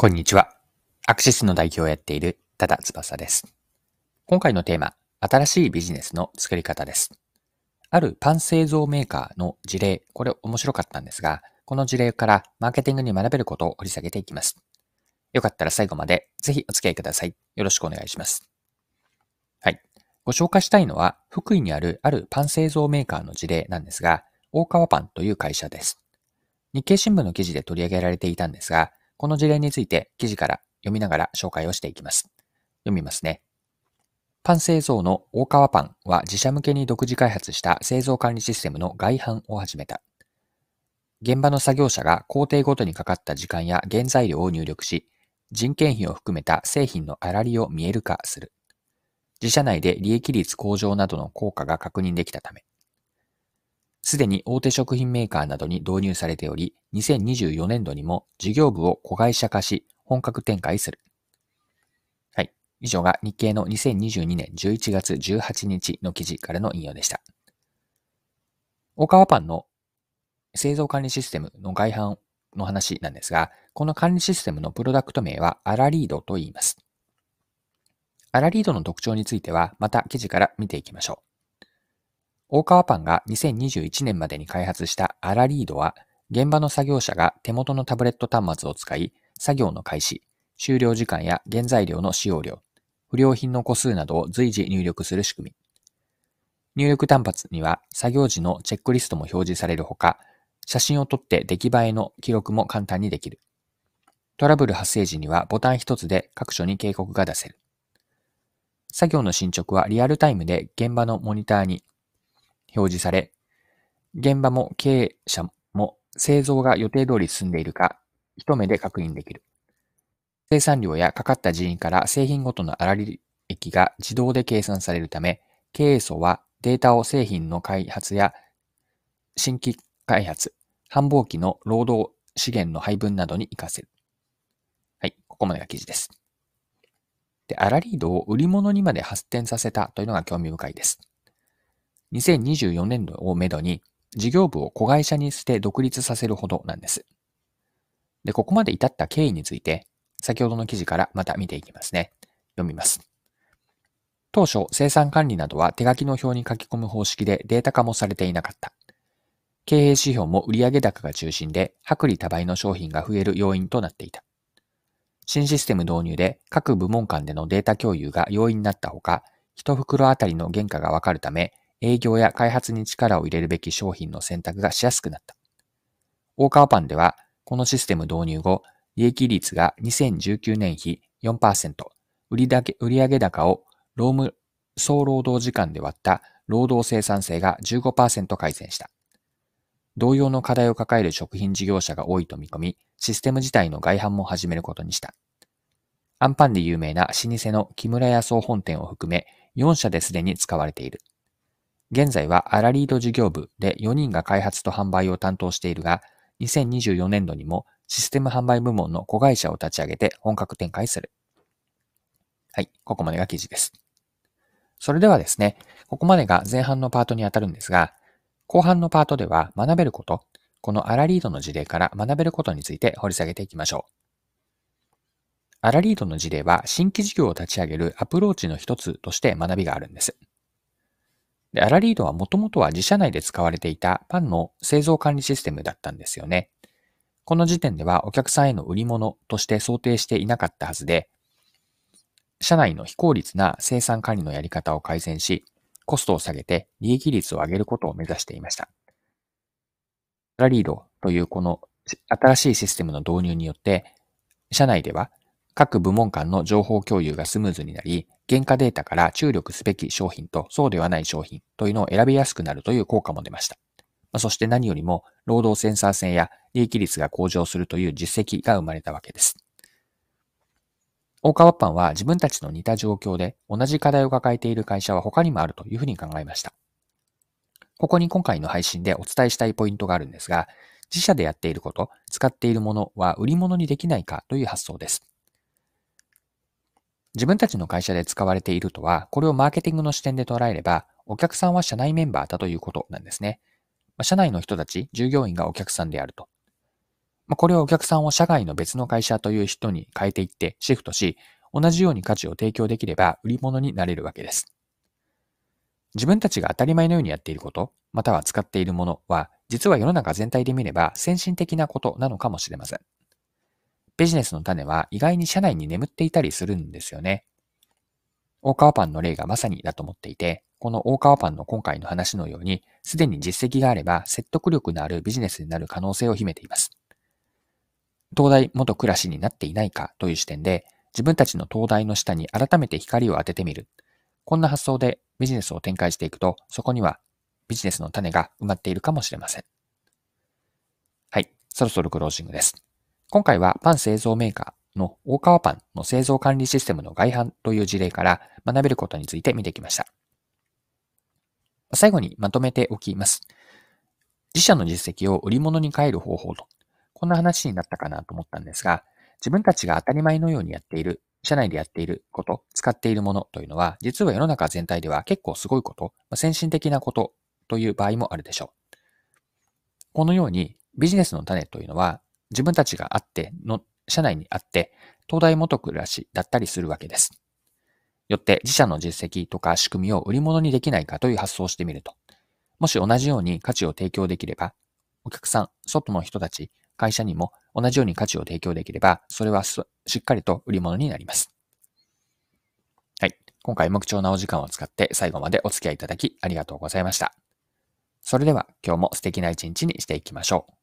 こんにちは。アクシスの代表をやっている多田翼です。今回のテーマ、新しいビジネスの作り方です。あるパン製造メーカーの事例、これ面白かったんですが、この事例からマーケティングに学べることを掘り下げていきます。よかったら最後までぜひお付き合いください。よろしくお願いします。はい。ご紹介したいのは、福井にあるあるパン製造メーカーの事例なんですが、大川パンという会社です。日経新聞の記事で取り上げられていたんですが、この事例について記事から読みながら紹介をしていきます。読みますね。パン製造の大川パンは自社向けに独自開発した製造管理システムの外販を始めた。現場の作業者が工程ごとにかかった時間や原材料を入力し、人件費を含めた製品の粗利を見える化する。自社内で利益率向上などの効果が確認できたため、すでに大手食品メーカーなどに導入されており、2024年度にも事業部を子会社化し、本格展開する。はい。以上が日経の2022年11月18日の記事からの引用でした。大川パンの製造管理システムの外販の話なんですが、この管理システムのプロダクト名はアラリードと言います。アラリードの特徴については、また記事から見ていきましょう。大川パンが2021年までに開発したアラリードは、現場の作業者が手元のタブレット端末を使い、作業の開始、終了時間や原材料の使用量、不良品の個数などを随時入力する仕組み。入力端末には作業時のチェックリストも表示されるほか、写真を撮って出来栄えの記録も簡単にできる。トラブル発生時にはボタン一つで各所に警告が出せる。作業の進捗はリアルタイムで現場のモニターに表示され、現場も経営者も製造が予定通り進んでいるか、一目で確認できる。生産量やかかった人員から製品ごとの粗利益が自動で計算されるため、経営層はデータを製品の開発や新規開発、繁忙期の労働資源の配分などに活かせる。はい、ここまでが記事です。で、アラリードを売り物にまで発展させたというのが興味深いです。2024年度をめどに事業部を子会社にして独立させるほどなんです。で、ここまで至った経緯について、先ほどの記事からまた見ていきますね。読みます。当初、生産管理などは手書きの表に書き込む方式でデータ化もされていなかった。経営指標も売上高が中心で、薄利多売の商品が増える要因となっていた。新システム導入で各部門間でのデータ共有が容易になったほか、一袋あたりの原価がわかるため、営業や開発に力を入れるべき商品の選択がしやすくなった。大川パンでは、このシステム導入後、利益率が2019年比4%、売上高を労務総労働時間で割った労働生産性が15%改善した。同様の課題を抱える食品事業者が多いと見込み、システム自体の外販も始めることにした。アンパンで有名な老舗の木村屋総本店を含め4社ですでに使われている。現在はアラリード事業部で4人が開発と販売を担当しているが、2024年度にもシステム販売部門の子会社を立ち上げて本格展開する。はい、ここまでが記事です。それではですね、ここまでが前半のパートにあたるんですが、後半のパートでは学べること、このアラリードの事例から学べることについて掘り下げていきましょう。アラリードの事例は新規事業を立ち上げるアプローチの一つとして学びがあるんです。で、アラリードはもともとは自社内で使われていたパンの製造管理システムだったんですよね。この時点ではお客さんへの売り物として想定していなかったはずで、社内の非効率な生産管理のやり方を改善し、コストを下げて利益率を上げることを目指していました。アラリードというこの新しいシステムの導入によって、社内では各部門間の情報共有がスムーズになり、原価データから注力すべき商品とそうではない商品というのを選びやすくなるという効果も出ました。そして何よりも、労働センサー性や利益率が向上するという実績が生まれたわけです。大川パンは自分たちの似た状況で同じ課題を抱えている会社は他にもあるというふうに考えました。ここに今回の配信でお伝えしたいポイントがあるんですが、自社でやっていること、使っているものは売り物にできないかという発想です。自分たちの会社で使われているとは、これをマーケティングの視点で捉えれば、お客さんは社内メンバーだということなんですね。社内の人たち、従業員がお客さんであると。まあ、これはお客さんを社外の別の会社という人に変えていってシフトし、同じように価値を提供できれば売り物になれるわけです。自分たちが当たり前のようにやっていること、または使っているものは、実は世の中全体で見れば先進的なことなのかもしれません。ビジネスの種は意外に社内に眠っていたりするんですよね。大川パンの例がまさにだと思っていて、この大川パンの今回の話のように、すでに実績があれば説得力のあるビジネスになる可能性を秘めています。東大元暮らしになっていないかという視点で、自分たちの東大の下に改めて光を当ててみる。こんな発想でビジネスを展開していくと、そこにはビジネスの種が埋まっているかもしれません。はい、そろそろクロージングです。今回はパン製造メーカーの大川パンの製造管理システムの外販という事例から学べることについて見てきました。最後にまとめておきます。自社の実績を売り物に変える方法と、こんな話になったかなと思ったんですが、自分たちが当たり前のようにやっている、社内でやっていること、使っているものというのは、実は世の中全体では結構すごいこと、先進的なことという場合もあるでしょう。このようにビジネスの種というのは自分たちがあっての、社内にあって、東大元暮らしだったりするわけです。よって自社の実績とか仕組みを売り物にできないかという発想をしてみると、もし同じように価値を提供できれば、お客さん、外の人たち、会社にも同じように価値を提供できれば、それはしっかりと売り物になります。はい。今回も貴重なお時間を使って最後までお付き合いいただきありがとうございました。それでは今日も素敵な一日にしていきましょう。